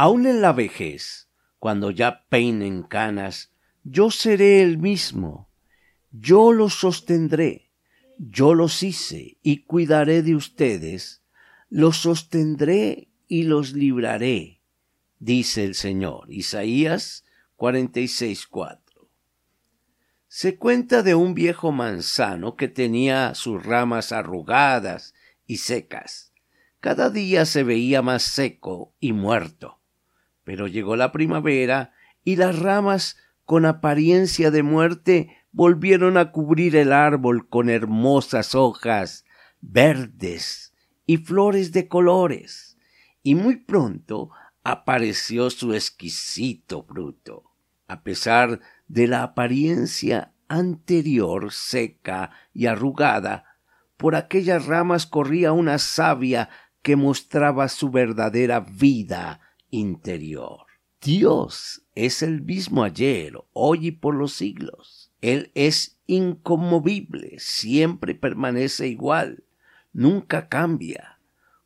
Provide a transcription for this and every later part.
Aún en la vejez, cuando ya peinen canas, yo seré el mismo. Yo los sostendré, yo los hice y cuidaré de ustedes, los sostendré y los libraré, dice el Señor. Isaías 46:4. Se cuenta de un viejo manzano que tenía sus ramas arrugadas y secas. Cada día se veía más seco y muerto. Pero llegó la primavera y las ramas con apariencia de muerte volvieron a cubrir el árbol con hermosas hojas verdes y flores de colores, y muy pronto apareció su exquisito fruto. A pesar de la apariencia anterior seca y arrugada, por aquellas ramas corría una savia que mostraba su verdadera vida interior. Dios es el mismo ayer, hoy y por los siglos. Él es inconmovible, siempre permanece igual, nunca cambia.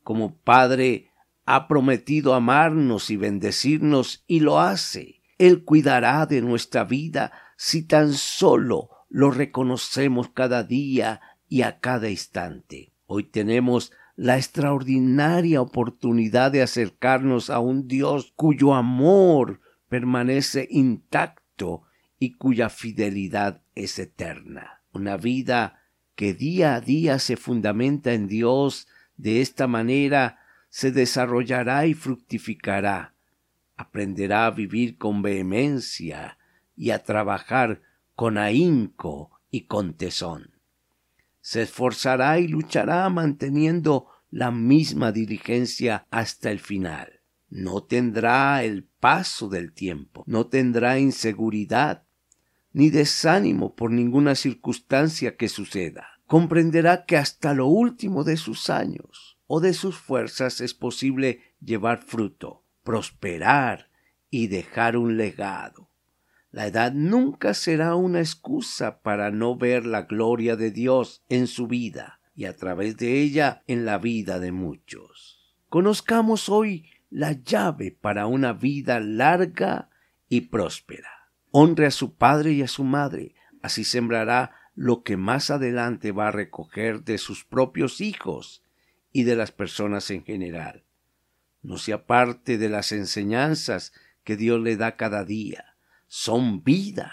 Como Padre ha prometido amarnos y bendecirnos y lo hace. Él cuidará de nuestra vida si tan solo lo reconocemos cada día y a cada instante. Hoy tenemos la extraordinaria oportunidad de acercarnos a un Dios cuyo amor permanece intacto y cuya fidelidad es eterna. Una vida que día a día se fundamenta en Dios de esta manera se desarrollará y fructificará. Aprenderá a vivir con vehemencia y a trabajar con ahínco y con tesón se esforzará y luchará manteniendo la misma diligencia hasta el final. No tendrá el paso del tiempo, no tendrá inseguridad, ni desánimo por ninguna circunstancia que suceda. Comprenderá que hasta lo último de sus años o de sus fuerzas es posible llevar fruto, prosperar y dejar un legado. La edad nunca será una excusa para no ver la gloria de Dios en su vida y a través de ella en la vida de muchos. Conozcamos hoy la llave para una vida larga y próspera. Honre a su padre y a su madre, así sembrará lo que más adelante va a recoger de sus propios hijos y de las personas en general. No se aparte de las enseñanzas que Dios le da cada día son vida.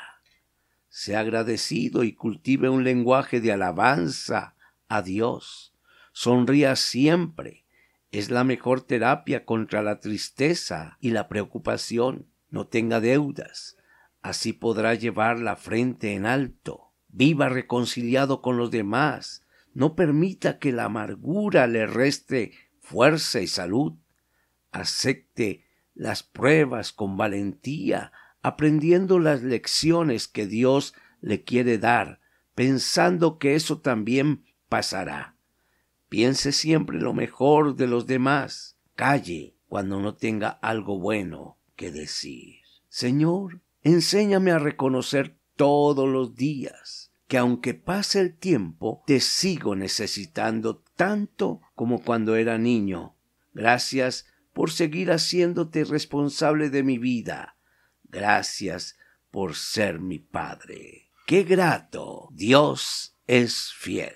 Sea agradecido y cultive un lenguaje de alabanza a Dios. Sonría siempre. Es la mejor terapia contra la tristeza y la preocupación. No tenga deudas. Así podrá llevar la frente en alto. Viva reconciliado con los demás. No permita que la amargura le reste fuerza y salud. Acepte las pruebas con valentía aprendiendo las lecciones que Dios le quiere dar, pensando que eso también pasará. Piense siempre lo mejor de los demás. Calle cuando no tenga algo bueno que decir. Señor, enséñame a reconocer todos los días que aunque pase el tiempo, te sigo necesitando tanto como cuando era niño. Gracias por seguir haciéndote responsable de mi vida Gracias por ser mi Padre. Qué grato. Dios es fiel.